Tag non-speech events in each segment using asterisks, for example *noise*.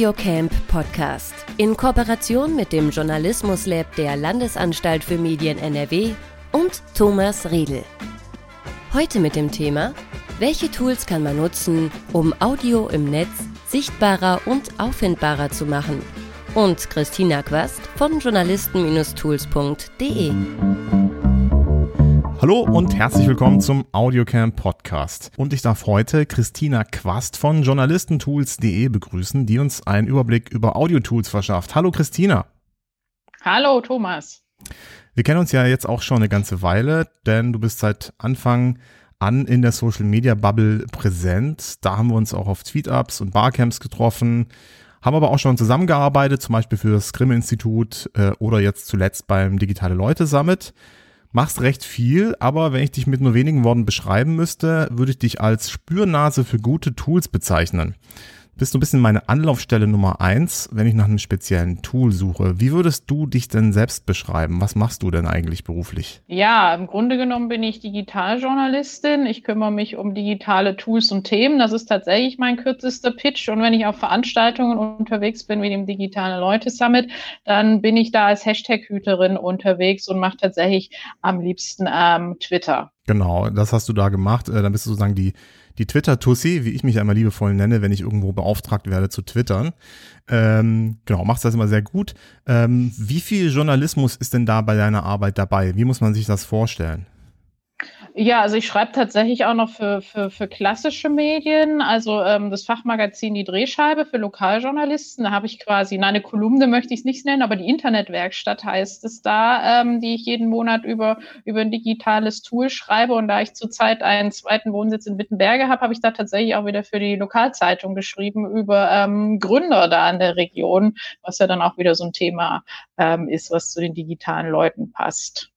Audiocamp Podcast in Kooperation mit dem Journalismus Lab der Landesanstalt für Medien NRW und Thomas Riedel. Heute mit dem Thema Welche Tools kann man nutzen, um Audio im Netz sichtbarer und auffindbarer zu machen? Und Christina Quast von journalisten-tools.de. Hallo und herzlich willkommen zum Audiocamp Podcast. Und ich darf heute Christina Quast von journalistentools.de begrüßen, die uns einen Überblick über Audiotools verschafft. Hallo Christina. Hallo Thomas. Wir kennen uns ja jetzt auch schon eine ganze Weile, denn du bist seit Anfang an in der Social Media Bubble präsent. Da haben wir uns auch auf Tweetups und Barcamps getroffen, haben aber auch schon zusammengearbeitet, zum Beispiel für das Grimme-Institut äh, oder jetzt zuletzt beim Digitale Leute Summit machst recht viel, aber wenn ich dich mit nur wenigen Worten beschreiben müsste, würde ich dich als Spürnase für gute Tools bezeichnen bist du ein bisschen meine Anlaufstelle Nummer eins, wenn ich nach einem speziellen Tool suche. Wie würdest du dich denn selbst beschreiben? Was machst du denn eigentlich beruflich? Ja, im Grunde genommen bin ich Digitaljournalistin. Ich kümmere mich um digitale Tools und Themen. Das ist tatsächlich mein kürzester Pitch. Und wenn ich auf Veranstaltungen unterwegs bin, wie dem Digitale Leute Summit, dann bin ich da als Hashtag-Hüterin unterwegs und mache tatsächlich am liebsten ähm, Twitter. Genau, das hast du da gemacht. Äh, dann bist du sozusagen die die Twitter-Tussi, wie ich mich einmal liebevoll nenne, wenn ich irgendwo beauftragt werde zu twittern. Ähm, genau, machst das immer sehr gut. Ähm, wie viel Journalismus ist denn da bei deiner Arbeit dabei? Wie muss man sich das vorstellen? Ja, also ich schreibe tatsächlich auch noch für, für, für klassische Medien, also ähm, das Fachmagazin Die Drehscheibe für Lokaljournalisten. Da habe ich quasi, na, eine Kolumne möchte ich es nicht nennen, aber die Internetwerkstatt heißt es da, ähm, die ich jeden Monat über, über ein digitales Tool schreibe. Und da ich zurzeit einen zweiten Wohnsitz in Wittenberge habe, habe ich da tatsächlich auch wieder für die Lokalzeitung geschrieben über ähm, Gründer da in der Region, was ja dann auch wieder so ein Thema ähm, ist, was zu den digitalen Leuten passt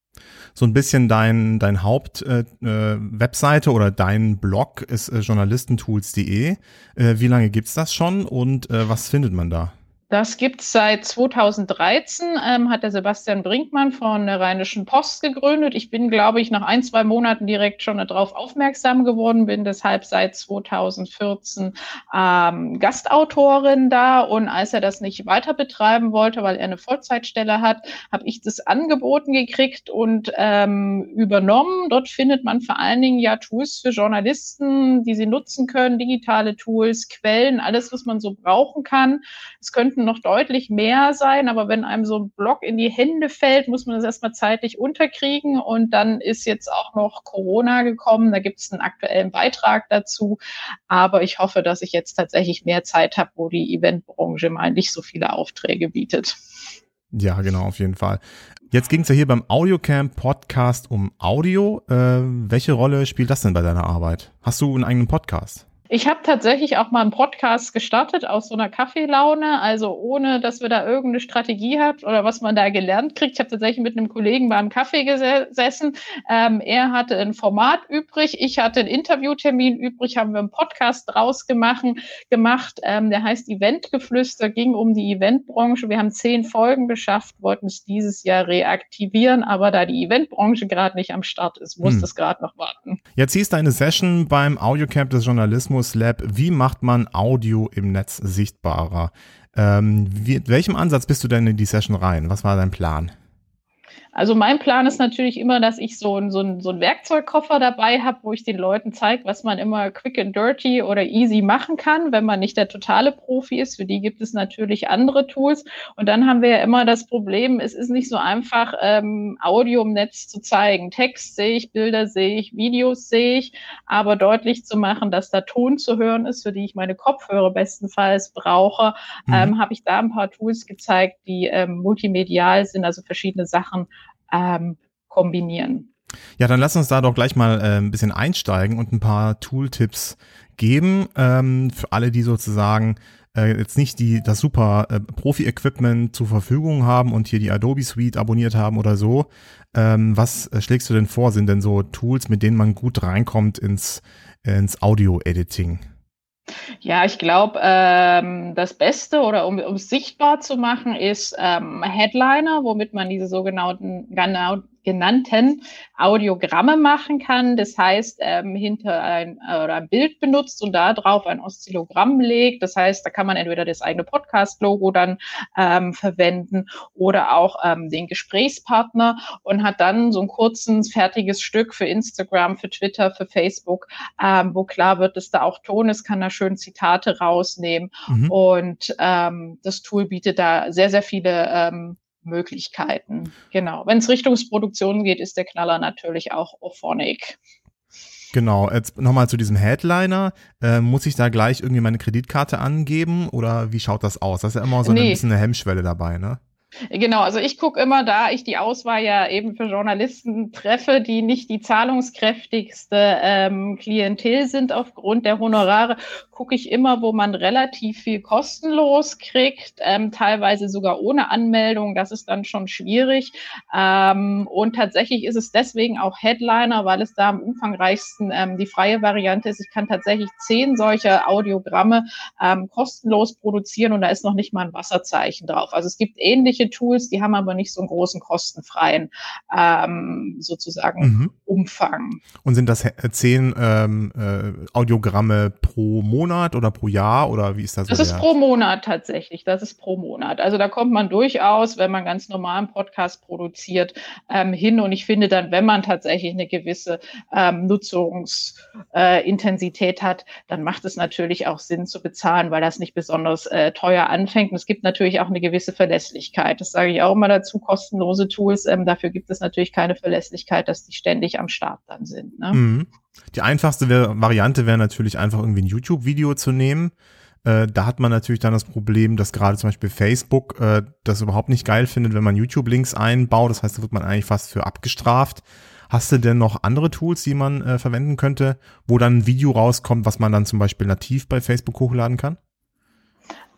so ein bisschen dein, dein Haupt-Webseite äh, äh oder dein Blog ist äh, journalistentools.de. Äh, wie lange gibt's das schon und äh, was findet man da? Das gibt es seit 2013, ähm, hat der Sebastian Brinkmann von der Rheinischen Post gegründet. Ich bin, glaube ich, nach ein, zwei Monaten direkt schon darauf aufmerksam geworden, bin deshalb seit 2014 ähm, Gastautorin da. Und als er das nicht weiter betreiben wollte, weil er eine Vollzeitstelle hat, habe ich das angeboten gekriegt und ähm, übernommen. Dort findet man vor allen Dingen ja Tools für Journalisten, die sie nutzen können, digitale Tools, Quellen, alles, was man so brauchen kann. Es könnten könnten noch deutlich mehr sein, aber wenn einem so ein Block in die Hände fällt, muss man das erstmal zeitlich unterkriegen und dann ist jetzt auch noch Corona gekommen, da gibt es einen aktuellen Beitrag dazu, aber ich hoffe, dass ich jetzt tatsächlich mehr Zeit habe, wo die Eventbranche mal nicht so viele Aufträge bietet. Ja, genau, auf jeden Fall. Jetzt ging es ja hier beim Audiocamp Podcast um Audio. Äh, welche Rolle spielt das denn bei deiner Arbeit? Hast du einen eigenen Podcast? Ich habe tatsächlich auch mal einen Podcast gestartet aus so einer Kaffeelaune, also ohne, dass wir da irgendeine Strategie hat oder was man da gelernt kriegt. Ich habe tatsächlich mit einem Kollegen beim Kaffee gesessen. Ähm, er hatte ein Format übrig, ich hatte einen Interviewtermin übrig, haben wir einen Podcast draus gemacht. gemacht. Ähm, der heißt Eventgeflüster, ging um die Eventbranche. Wir haben zehn Folgen geschafft, wollten es dieses Jahr reaktivieren, aber da die Eventbranche gerade nicht am Start ist, muss hm. das gerade noch warten. Jetzt hieß deine Session beim Audiocamp des Journalismus Lab, wie macht man Audio im Netz sichtbarer? Ähm, wie, welchem Ansatz bist du denn in die Session rein? Was war dein Plan? Also mein Plan ist natürlich immer, dass ich so, ein, so, ein, so einen Werkzeugkoffer dabei habe, wo ich den Leuten zeige, was man immer quick and dirty oder easy machen kann, wenn man nicht der totale Profi ist. Für die gibt es natürlich andere Tools. Und dann haben wir ja immer das Problem, es ist nicht so einfach, ähm, Audio im Netz zu zeigen. Text sehe ich, Bilder sehe ich, Videos sehe ich, aber deutlich zu machen, dass da Ton zu hören ist, für die ich meine Kopfhörer bestenfalls brauche, mhm. ähm, habe ich da ein paar Tools gezeigt, die ähm, multimedial sind, also verschiedene Sachen ähm, kombinieren. Ja, dann lass uns da doch gleich mal äh, ein bisschen einsteigen und ein paar Tooltips geben ähm, für alle, die sozusagen äh, jetzt nicht die das super äh, Profi-Equipment zur Verfügung haben und hier die Adobe Suite abonniert haben oder so. Ähm, was äh, schlägst du denn vor? Sind denn so Tools, mit denen man gut reinkommt ins, ins Audio-Editing? Ja, ich glaube, ähm, das Beste oder um es sichtbar zu machen, ist ähm, Headliner, womit man diese sogenannten genau, genannten Audiogramme machen kann. Das heißt, ähm, hinter ein, äh, oder ein Bild benutzt und da drauf ein Oszillogramm legt. Das heißt, da kann man entweder das eigene Podcast-Logo dann ähm, verwenden oder auch ähm, den Gesprächspartner und hat dann so ein kurzes, fertiges Stück für Instagram, für Twitter, für Facebook, ähm, wo klar wird, dass da auch Ton ist, kann da schön Zitate rausnehmen. Mhm. Und ähm, das Tool bietet da sehr, sehr viele ähm, Möglichkeiten. Genau. Wenn es Richtung Produktion geht, ist der Knaller natürlich auch Ophonic. Genau, jetzt nochmal zu diesem Headliner. Äh, muss ich da gleich irgendwie meine Kreditkarte angeben oder wie schaut das aus? Das ist ja immer so nee. ein bisschen eine Hemmschwelle dabei, ne? Genau, also ich gucke immer, da ich die Auswahl ja eben für Journalisten treffe, die nicht die zahlungskräftigste ähm, Klientel sind aufgrund der Honorare, gucke ich immer, wo man relativ viel kostenlos kriegt, ähm, teilweise sogar ohne Anmeldung. Das ist dann schon schwierig. Ähm, und tatsächlich ist es deswegen auch Headliner, weil es da am umfangreichsten ähm, die freie Variante ist. Ich kann tatsächlich zehn solcher Audiogramme ähm, kostenlos produzieren und da ist noch nicht mal ein Wasserzeichen drauf. Also es gibt ähnliche ähnliche Tools, die haben aber nicht so einen großen kostenfreien ähm, sozusagen mhm. Umfang. Und sind das zehn ähm, äh, Audiogramme pro Monat oder pro Jahr oder wie ist das? Das ist pro Monat tatsächlich. Das ist pro Monat. Also da kommt man durchaus, wenn man ganz normalen Podcast produziert, ähm, hin. Und ich finde dann, wenn man tatsächlich eine gewisse ähm, Nutzungsintensität äh, hat, dann macht es natürlich auch Sinn zu bezahlen, weil das nicht besonders äh, teuer anfängt. Und es gibt natürlich auch eine gewisse Verlässlichkeit. Verlässlichkeit. Das sage ich auch immer dazu, kostenlose Tools. Ähm, dafür gibt es natürlich keine Verlässlichkeit, dass die ständig am Start dann sind. Ne? Mhm. Die einfachste Variante wäre natürlich einfach irgendwie ein YouTube-Video zu nehmen. Äh, da hat man natürlich dann das Problem, dass gerade zum Beispiel Facebook äh, das überhaupt nicht geil findet, wenn man YouTube-Links einbaut. Das heißt, da wird man eigentlich fast für abgestraft. Hast du denn noch andere Tools, die man äh, verwenden könnte, wo dann ein Video rauskommt, was man dann zum Beispiel nativ bei Facebook hochladen kann?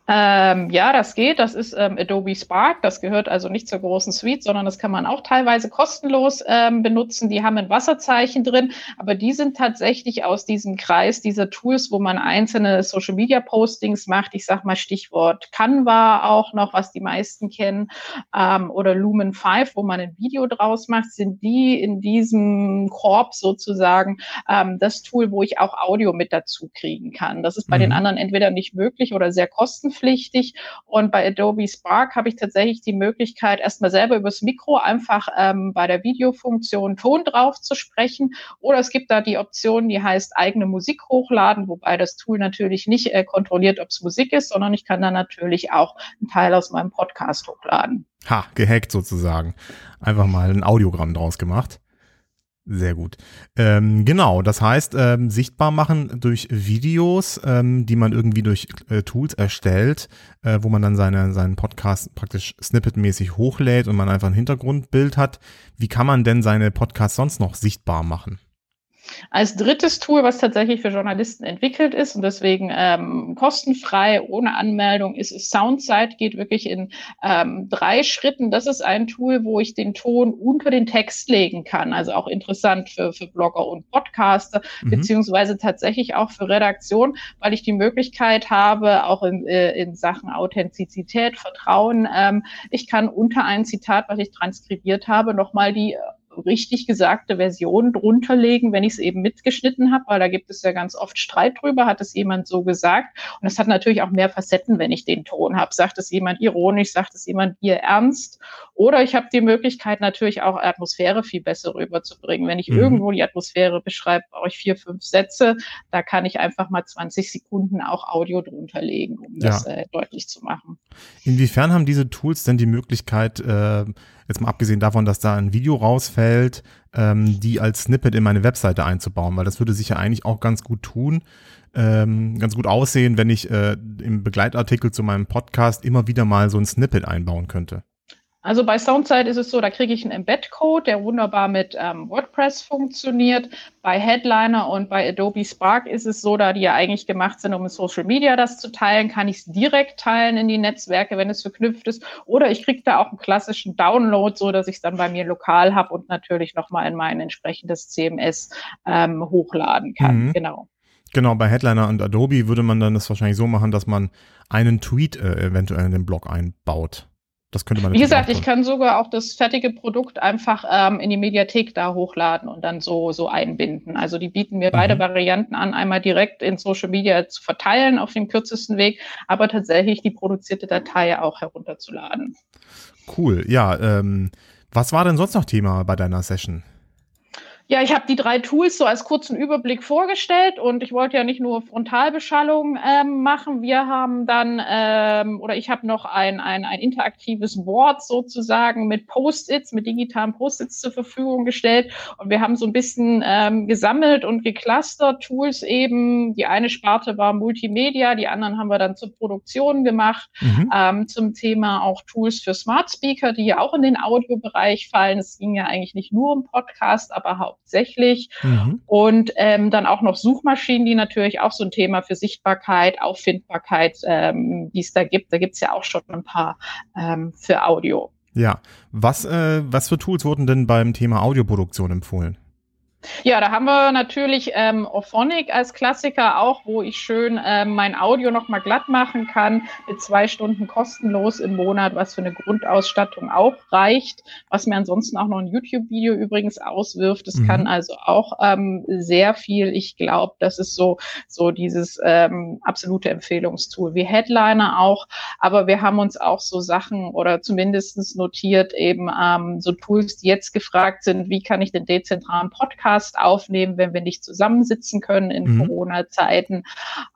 Ähm, ja, das geht. Das ist ähm, Adobe Spark. Das gehört also nicht zur großen Suite, sondern das kann man auch teilweise kostenlos ähm, benutzen. Die haben ein Wasserzeichen drin, aber die sind tatsächlich aus diesem Kreis dieser Tools, wo man einzelne Social Media Postings macht. Ich sag mal Stichwort Canva auch noch, was die meisten kennen, ähm, oder Lumen 5, wo man ein Video draus macht, sind die in diesem Korb sozusagen ähm, das Tool, wo ich auch Audio mit dazu kriegen kann. Das ist bei mhm. den anderen entweder nicht möglich oder sehr kostenlos kostenpflichtig. Und bei Adobe Spark habe ich tatsächlich die Möglichkeit, erstmal selber übers Mikro einfach ähm, bei der Videofunktion Ton drauf zu sprechen. Oder es gibt da die Option, die heißt eigene Musik hochladen, wobei das Tool natürlich nicht äh, kontrolliert, ob es Musik ist, sondern ich kann dann natürlich auch einen Teil aus meinem Podcast hochladen. Ha, gehackt sozusagen. Einfach mal ein Audiogramm draus gemacht. Sehr gut. Ähm, genau, das heißt, ähm, sichtbar machen durch Videos, ähm, die man irgendwie durch äh, Tools erstellt, äh, wo man dann seine, seinen Podcast praktisch snippetmäßig hochlädt und man einfach ein Hintergrundbild hat. Wie kann man denn seine Podcasts sonst noch sichtbar machen? Als drittes Tool, was tatsächlich für Journalisten entwickelt ist und deswegen ähm, kostenfrei, ohne Anmeldung, ist, Soundside, geht wirklich in ähm, drei Schritten. Das ist ein Tool, wo ich den Ton unter den Text legen kann. Also auch interessant für, für Blogger und Podcaster, mhm. beziehungsweise tatsächlich auch für Redaktion, weil ich die Möglichkeit habe, auch in, äh, in Sachen Authentizität, Vertrauen, ähm, ich kann unter ein Zitat, was ich transkribiert habe, nochmal die richtig gesagte Version drunter legen, wenn ich es eben mitgeschnitten habe, weil da gibt es ja ganz oft Streit drüber, hat es jemand so gesagt. Und es hat natürlich auch mehr Facetten, wenn ich den Ton habe. Sagt es jemand ironisch, sagt es jemand ihr ernst? Oder ich habe die Möglichkeit natürlich auch Atmosphäre viel besser rüberzubringen. Wenn ich mhm. irgendwo die Atmosphäre beschreibe, brauche ich vier, fünf Sätze. Da kann ich einfach mal 20 Sekunden auch Audio drunter legen, um ja. das äh, deutlich zu machen. Inwiefern haben diese Tools denn die Möglichkeit, äh, jetzt mal abgesehen davon, dass da ein Video rausfällt, ähm, die als Snippet in meine Webseite einzubauen, weil das würde sich ja eigentlich auch ganz gut tun, ähm, ganz gut aussehen, wenn ich äh, im Begleitartikel zu meinem Podcast immer wieder mal so ein Snippet einbauen könnte. Also bei Soundside ist es so, da kriege ich einen Embed-Code, der wunderbar mit ähm, WordPress funktioniert. Bei Headliner und bei Adobe Spark ist es so, da die ja eigentlich gemacht sind, um in Social Media das zu teilen, kann ich es direkt teilen in die Netzwerke, wenn es verknüpft ist. Oder ich kriege da auch einen klassischen Download, so dass ich es dann bei mir lokal habe und natürlich nochmal in mein entsprechendes CMS ähm, hochladen kann. Mhm. Genau. Genau, bei Headliner und Adobe würde man dann das wahrscheinlich so machen, dass man einen Tweet äh, eventuell in den Blog einbaut Das könnte man. Wie gesagt, ich kann sogar auch das fertige Produkt einfach ähm, in die Mediathek da hochladen und dann so so einbinden. Also die bieten mir mhm. beide Varianten an, einmal direkt in Social Media zu verteilen auf dem kürzesten Weg, aber tatsächlich die produzierte Datei auch herunterzuladen. Cool. Ja. Ähm, was war denn sonst noch Thema bei deiner Session? Ja, ich habe die drei Tools so als kurzen Überblick vorgestellt und ich wollte ja nicht nur Frontalbeschallung ähm, machen. Wir haben dann, ähm, oder ich habe noch ein, ein, ein interaktives Board sozusagen mit Post-its, mit digitalen Post-its zur Verfügung gestellt. Und wir haben so ein bisschen ähm, gesammelt und geclustert Tools eben. Die eine Sparte war Multimedia, die anderen haben wir dann zur Produktion gemacht. Mhm. Ähm, zum Thema auch Tools für Smart Speaker, die ja auch in den Audiobereich fallen. Es ging ja eigentlich nicht nur um Podcast, aber hauptsächlich. Mhm. Und ähm, dann auch noch Suchmaschinen, die natürlich auch so ein Thema für Sichtbarkeit, Auffindbarkeit, ähm, die es da gibt. Da gibt es ja auch schon ein paar ähm, für Audio. Ja, was, äh, was für Tools wurden denn beim Thema Audioproduktion empfohlen? Ja, da haben wir natürlich ähm, Ophonic als Klassiker auch, wo ich schön ähm, mein Audio nochmal glatt machen kann, mit zwei Stunden kostenlos im Monat, was für eine Grundausstattung auch reicht, was mir ansonsten auch noch ein YouTube-Video übrigens auswirft. Das mhm. kann also auch ähm, sehr viel. Ich glaube, das ist so, so dieses ähm, absolute Empfehlungstool, wie Headliner auch. Aber wir haben uns auch so Sachen oder zumindestens notiert eben ähm, so Tools, die jetzt gefragt sind, wie kann ich den dezentralen Podcast Podcast aufnehmen, wenn wir nicht zusammensitzen können in mhm. Corona-Zeiten.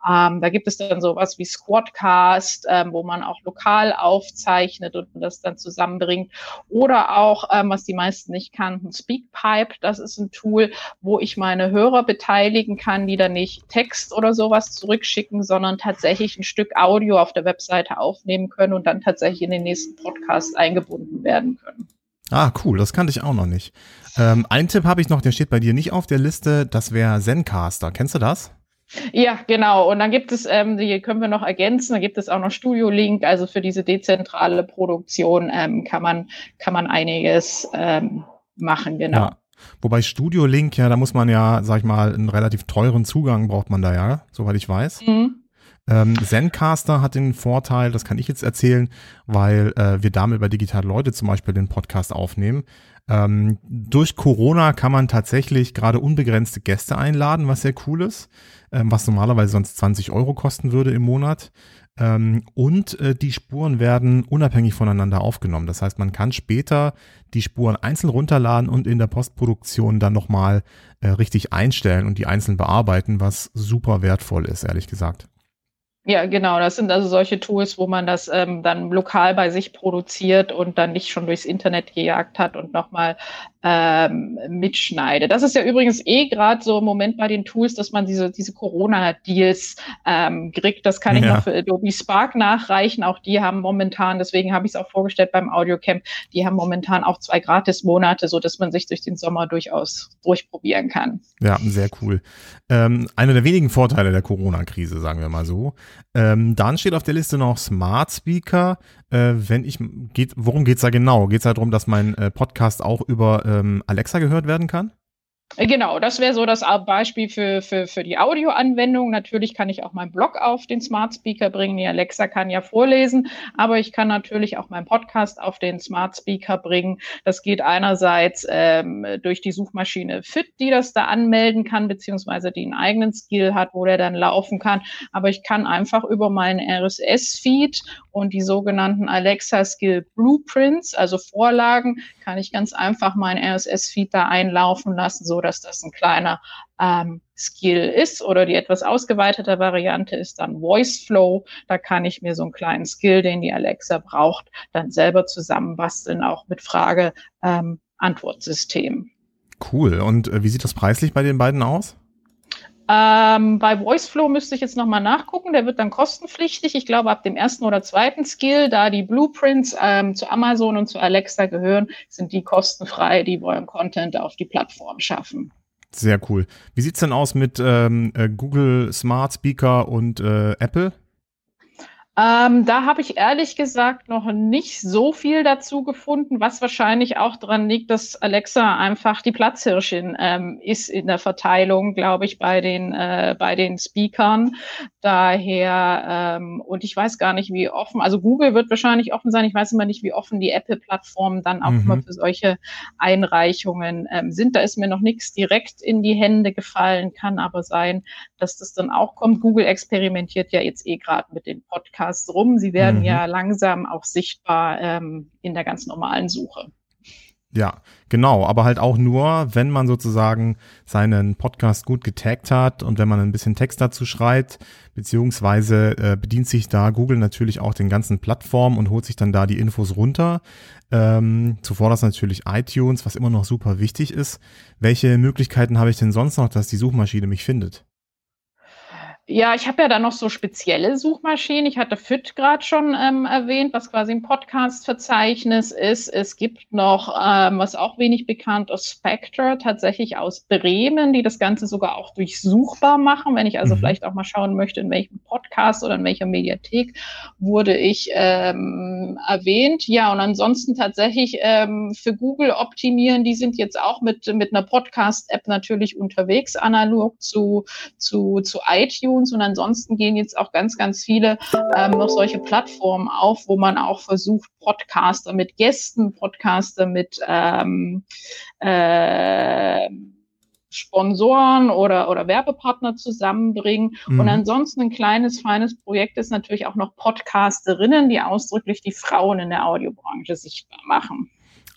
Ähm, da gibt es dann sowas wie Squadcast, ähm, wo man auch lokal aufzeichnet und das dann zusammenbringt. Oder auch, ähm, was die meisten nicht kannten, Speakpipe. Das ist ein Tool, wo ich meine Hörer beteiligen kann, die dann nicht Text oder sowas zurückschicken, sondern tatsächlich ein Stück Audio auf der Webseite aufnehmen können und dann tatsächlich in den nächsten Podcast eingebunden werden können. Ah, cool, das kannte ich auch noch nicht. Ähm, einen Tipp habe ich noch, der steht bei dir nicht auf der Liste, das wäre Zencaster. Kennst du das? Ja, genau. Und dann gibt es, ähm, die können wir noch ergänzen, da gibt es auch noch Studio Link, also für diese dezentrale Produktion ähm, kann man, kann man einiges ähm, machen, genau. Ja. Wobei Studio Link, ja, da muss man ja, sag ich mal, einen relativ teuren Zugang braucht man da ja, soweit ich weiß. Mhm. Ähm, Zencaster hat den Vorteil, das kann ich jetzt erzählen, weil äh, wir damit bei Digital Leute zum Beispiel den Podcast aufnehmen. Ähm, durch Corona kann man tatsächlich gerade unbegrenzte Gäste einladen, was sehr cool ist, ähm, was normalerweise sonst 20 Euro kosten würde im Monat. Ähm, und äh, die Spuren werden unabhängig voneinander aufgenommen. Das heißt, man kann später die Spuren einzeln runterladen und in der Postproduktion dann nochmal äh, richtig einstellen und die einzeln bearbeiten, was super wertvoll ist, ehrlich gesagt. Ja, genau. Das sind also solche Tools, wo man das ähm, dann lokal bei sich produziert und dann nicht schon durchs Internet gejagt hat und nochmal ähm, mitschneidet. Das ist ja übrigens eh gerade so im Moment bei den Tools, dass man diese, diese Corona-Deals ähm, kriegt. Das kann ich ja. noch für Adobe Spark nachreichen. Auch die haben momentan, deswegen habe ich es auch vorgestellt beim Audiocamp, die haben momentan auch zwei Gratis-Monate, so dass man sich durch den Sommer durchaus durchprobieren kann. Ja, sehr cool. Ähm, einer der wenigen Vorteile der Corona-Krise, sagen wir mal so. Ähm, dann steht auf der Liste noch Smart Speaker. Äh, wenn ich geht, worum geht's da genau? Geht's da darum, dass mein äh, Podcast auch über ähm, Alexa gehört werden kann? Genau, das wäre so das Beispiel für, für, für die Audioanwendung. Natürlich kann ich auch meinen Blog auf den Smart Speaker bringen. Die Alexa kann ja vorlesen, aber ich kann natürlich auch meinen Podcast auf den Smart Speaker bringen. Das geht einerseits ähm, durch die Suchmaschine Fit, die das da anmelden kann, beziehungsweise die einen eigenen Skill hat, wo der dann laufen kann. Aber ich kann einfach über meinen RSS-Feed und die sogenannten Alexa Skill Blueprints, also Vorlagen, kann ich ganz einfach meinen RSS-Feed da einlaufen lassen, so dass das ein kleiner ähm, Skill ist oder die etwas ausgeweitete Variante ist dann Voice Flow. Da kann ich mir so einen kleinen Skill, den die Alexa braucht, dann selber zusammenbasteln, auch mit Frage ähm. Cool. Und äh, wie sieht das preislich bei den beiden aus? Ähm, bei VoiceFlow müsste ich jetzt nochmal nachgucken. Der wird dann kostenpflichtig. Ich glaube, ab dem ersten oder zweiten Skill, da die Blueprints ähm, zu Amazon und zu Alexa gehören, sind die kostenfrei, die wollen Content auf die Plattform schaffen. Sehr cool. Wie sieht's denn aus mit ähm, äh, Google Smart Speaker und äh, Apple? Ähm, da habe ich ehrlich gesagt noch nicht so viel dazu gefunden, was wahrscheinlich auch daran liegt, dass Alexa einfach die Platzhirschin ähm, ist in der Verteilung, glaube ich, bei den, äh, bei den Speakern. Daher, ähm, und ich weiß gar nicht, wie offen, also Google wird wahrscheinlich offen sein. Ich weiß immer nicht, wie offen die Apple-Plattformen dann auch mhm. immer für solche Einreichungen ähm, sind. Da ist mir noch nichts direkt in die Hände gefallen, kann aber sein, dass das dann auch kommt. Google experimentiert ja jetzt eh gerade mit den Podcasts rum. Sie werden mhm. ja langsam auch sichtbar ähm, in der ganz normalen Suche. Ja, genau, aber halt auch nur, wenn man sozusagen seinen Podcast gut getaggt hat und wenn man ein bisschen Text dazu schreibt, beziehungsweise äh, bedient sich da Google natürlich auch den ganzen Plattformen und holt sich dann da die Infos runter. Ähm, zuvor das natürlich iTunes, was immer noch super wichtig ist. Welche Möglichkeiten habe ich denn sonst noch, dass die Suchmaschine mich findet? Ja, ich habe ja da noch so spezielle Suchmaschinen. Ich hatte FIT gerade schon ähm, erwähnt, was quasi ein Podcast-Verzeichnis ist. Es gibt noch, ähm, was auch wenig bekannt ist, Spectre, tatsächlich aus Bremen, die das Ganze sogar auch durchsuchbar machen. Wenn ich also mhm. vielleicht auch mal schauen möchte, in welchem Podcast oder in welcher Mediathek wurde ich ähm, erwähnt. Ja, und ansonsten tatsächlich ähm, für Google optimieren, die sind jetzt auch mit, mit einer Podcast-App natürlich unterwegs, analog zu, zu, zu iTunes iTunes und ansonsten gehen jetzt auch ganz, ganz viele ähm, noch solche Plattformen auf, wo man auch versucht, Podcaster mit Gästen, Podcaster mit ähm, äh, Sponsoren oder, oder Werbepartner zusammenbringen. Mhm. Und ansonsten ein kleines, feines Projekt ist natürlich auch noch Podcasterinnen, die ausdrücklich die Frauen in der Audiobranche sichtbar machen.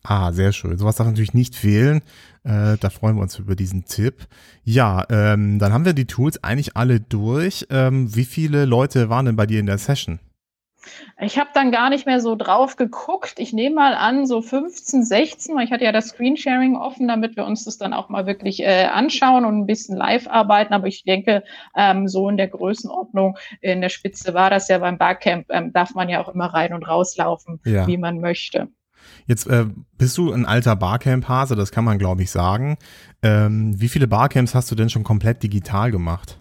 Ah, sehr schön. Sowas darf natürlich nicht fehlen. Äh, da freuen wir uns über diesen Tipp. Ja, ähm, dann haben wir die Tools eigentlich alle durch. Ähm, wie viele Leute waren denn bei dir in der Session? Ich habe dann gar nicht mehr so drauf geguckt. Ich nehme mal an, so 15, 16, weil ich hatte ja das Screensharing offen, damit wir uns das dann auch mal wirklich äh, anschauen und ein bisschen live arbeiten. Aber ich denke, ähm, so in der Größenordnung in der Spitze war das ja beim Barcamp, ähm, darf man ja auch immer rein und rauslaufen, ja. wie man möchte. Jetzt äh, bist du ein alter Barcamp-Hase, das kann man glaube ich sagen. Ähm, wie viele Barcamps hast du denn schon komplett digital gemacht?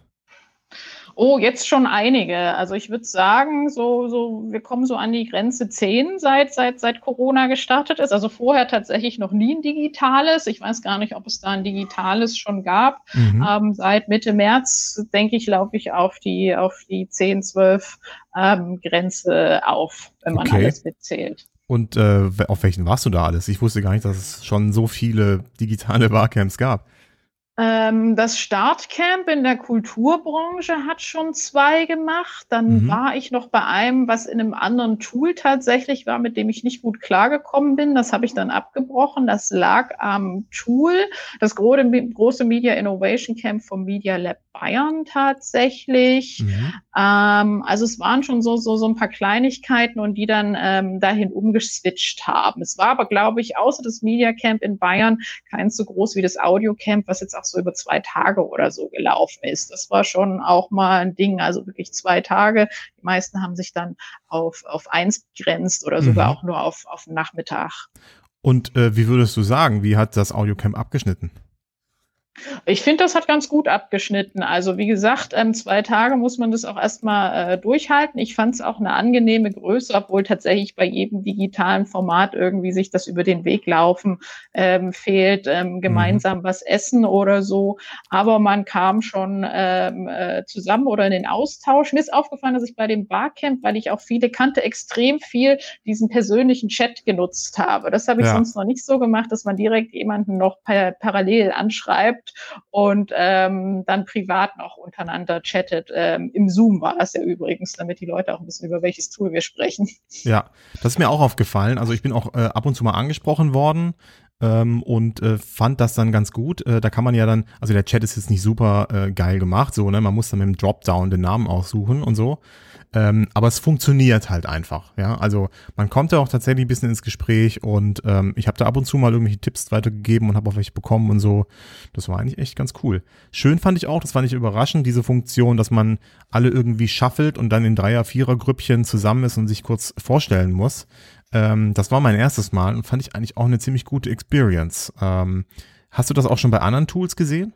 Oh, jetzt schon einige. Also ich würde sagen, so, so, wir kommen so an die Grenze 10 seit, seit, seit Corona gestartet ist. Also vorher tatsächlich noch nie ein digitales. Ich weiß gar nicht, ob es da ein digitales schon gab. Mhm. Ähm, seit Mitte März, denke ich, laufe ich auf die, auf die 10, 12 ähm, Grenze auf, wenn man okay. alles mitzählt. Und äh, auf welchen warst du da alles? Ich wusste gar nicht, dass es schon so viele digitale Barcamps gab. Ähm, das Startcamp in der Kulturbranche hat schon zwei gemacht. Dann mhm. war ich noch bei einem, was in einem anderen Tool tatsächlich war, mit dem ich nicht gut klargekommen bin. Das habe ich dann abgebrochen. Das lag am Tool. Das große, große Media Innovation Camp vom Media Lab Bayern tatsächlich. Mhm. Ähm, also es waren schon so, so, so ein paar Kleinigkeiten und die dann ähm, dahin umgeswitcht haben. Es war aber, glaube ich, außer das Media Camp in Bayern keins so groß wie das Audio Camp, was jetzt auch so über zwei Tage oder so gelaufen ist. Das war schon auch mal ein Ding, also wirklich zwei Tage. Die meisten haben sich dann auf, auf eins begrenzt oder sogar mhm. auch nur auf, auf Nachmittag. Und äh, wie würdest du sagen, wie hat das Audiocamp abgeschnitten? Ich finde, das hat ganz gut abgeschnitten. Also wie gesagt, ähm, zwei Tage muss man das auch erstmal äh, durchhalten. Ich fand es auch eine angenehme Größe, obwohl tatsächlich bei jedem digitalen Format irgendwie sich das über den Weg laufen ähm, fehlt, ähm, mhm. gemeinsam mhm. was essen oder so. Aber man kam schon ähm, äh, zusammen oder in den Austausch. Mir ist aufgefallen, dass ich bei dem Barcamp, weil ich auch viele kannte, extrem viel diesen persönlichen Chat genutzt habe. Das habe ich ja. sonst noch nicht so gemacht, dass man direkt jemanden noch par parallel anschreibt und ähm, dann privat noch untereinander chattet. Ähm, Im Zoom war das ja übrigens, damit die Leute auch wissen, über welches Tool wir sprechen. Ja, das ist mir auch aufgefallen. Also ich bin auch äh, ab und zu mal angesprochen worden ähm, und äh, fand das dann ganz gut. Äh, da kann man ja dann, also der Chat ist jetzt nicht super äh, geil gemacht, so, ne? Man muss dann mit dem Dropdown den Namen aussuchen und so. Ähm, aber es funktioniert halt einfach. Ja, also man kommt da auch tatsächlich ein bisschen ins Gespräch und ähm, ich habe da ab und zu mal irgendwelche Tipps weitergegeben und habe auch welche bekommen und so. Das war eigentlich echt ganz cool. Schön fand ich auch, das fand ich überraschend, diese Funktion, dass man alle irgendwie shuffelt und dann in Dreier-, Vierer-Grüppchen zusammen ist und sich kurz vorstellen muss. Ähm, das war mein erstes Mal und fand ich eigentlich auch eine ziemlich gute Experience. Ähm, hast du das auch schon bei anderen Tools gesehen?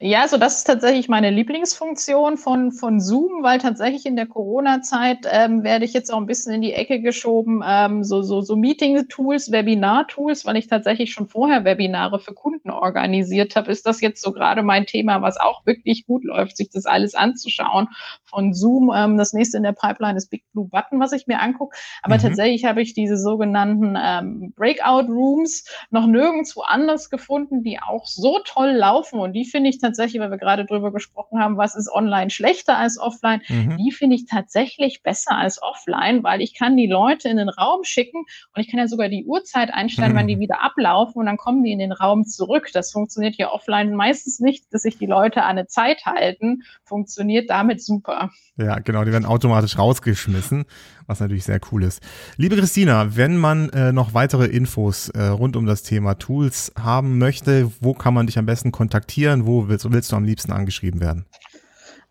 Ja, so das ist tatsächlich meine Lieblingsfunktion von, von Zoom, weil tatsächlich in der Corona-Zeit ähm, werde ich jetzt auch ein bisschen in die Ecke geschoben, ähm, so, so, so Meeting-Tools, Webinar-Tools, weil ich tatsächlich schon vorher Webinare für Kunden organisiert habe, ist das jetzt so gerade mein Thema, was auch wirklich gut läuft, sich das alles anzuschauen von Zoom. Ähm, das nächste in der Pipeline ist Big Blue Button, was ich mir angucke. Aber mhm. tatsächlich habe ich diese sogenannten ähm, Breakout-Rooms noch nirgendwo anders gefunden, die auch so toll laufen und die finde ich tatsächlich tatsächlich, weil wir gerade drüber gesprochen haben, was ist online schlechter als offline, mhm. die finde ich tatsächlich besser als offline, weil ich kann die Leute in den Raum schicken und ich kann ja sogar die Uhrzeit einstellen, mhm. wann die *laughs* wieder ablaufen und dann kommen die in den Raum zurück. Das funktioniert ja offline meistens nicht, dass sich die Leute an eine Zeit halten. Funktioniert damit super. Ja, genau, die werden automatisch rausgeschmissen, was natürlich sehr cool ist. Liebe Christina, wenn man äh, noch weitere Infos äh, rund um das Thema Tools haben möchte, wo kann man dich am besten kontaktieren? Wo willst, willst du am liebsten angeschrieben werden?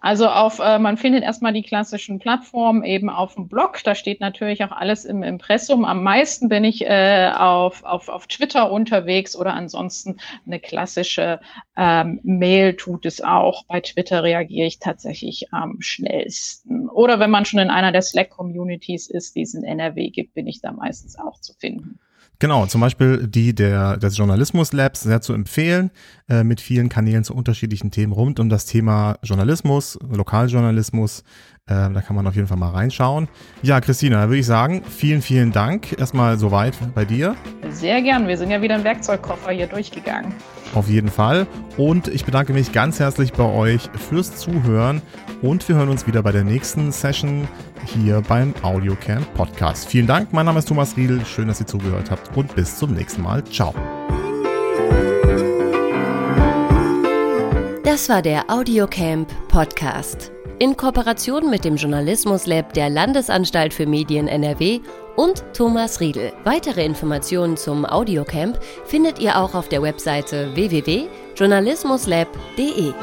Also auf, äh, man findet erstmal die klassischen Plattformen eben auf dem Blog. Da steht natürlich auch alles im Impressum. Am meisten bin ich äh, auf, auf, auf Twitter unterwegs oder ansonsten eine klassische ähm, Mail tut es auch. Bei Twitter reagiere ich tatsächlich am schnellsten. Oder wenn man schon in einer der Slack-Communities ist, die es in NRW gibt, bin ich da meistens auch zu finden. Genau, zum Beispiel die der, des Journalismus Labs sehr zu empfehlen, äh, mit vielen Kanälen zu unterschiedlichen Themen rund um das Thema Journalismus, Lokaljournalismus. Äh, da kann man auf jeden Fall mal reinschauen. Ja, Christina, da würde ich sagen, vielen, vielen Dank erstmal soweit bei dir. Sehr gern, wir sind ja wieder im Werkzeugkoffer hier durchgegangen. Auf jeden Fall. Und ich bedanke mich ganz herzlich bei euch fürs Zuhören und wir hören uns wieder bei der nächsten Session hier beim Audiocamp Podcast. Vielen Dank, mein Name ist Thomas Riedel, schön, dass ihr zugehört habt und bis zum nächsten Mal. Ciao. Das war der Audiocamp Podcast. In Kooperation mit dem Journalismus Lab der Landesanstalt für Medien NRW und Thomas Riedel. Weitere Informationen zum Audiocamp findet ihr auch auf der Webseite www.journalismuslab.de.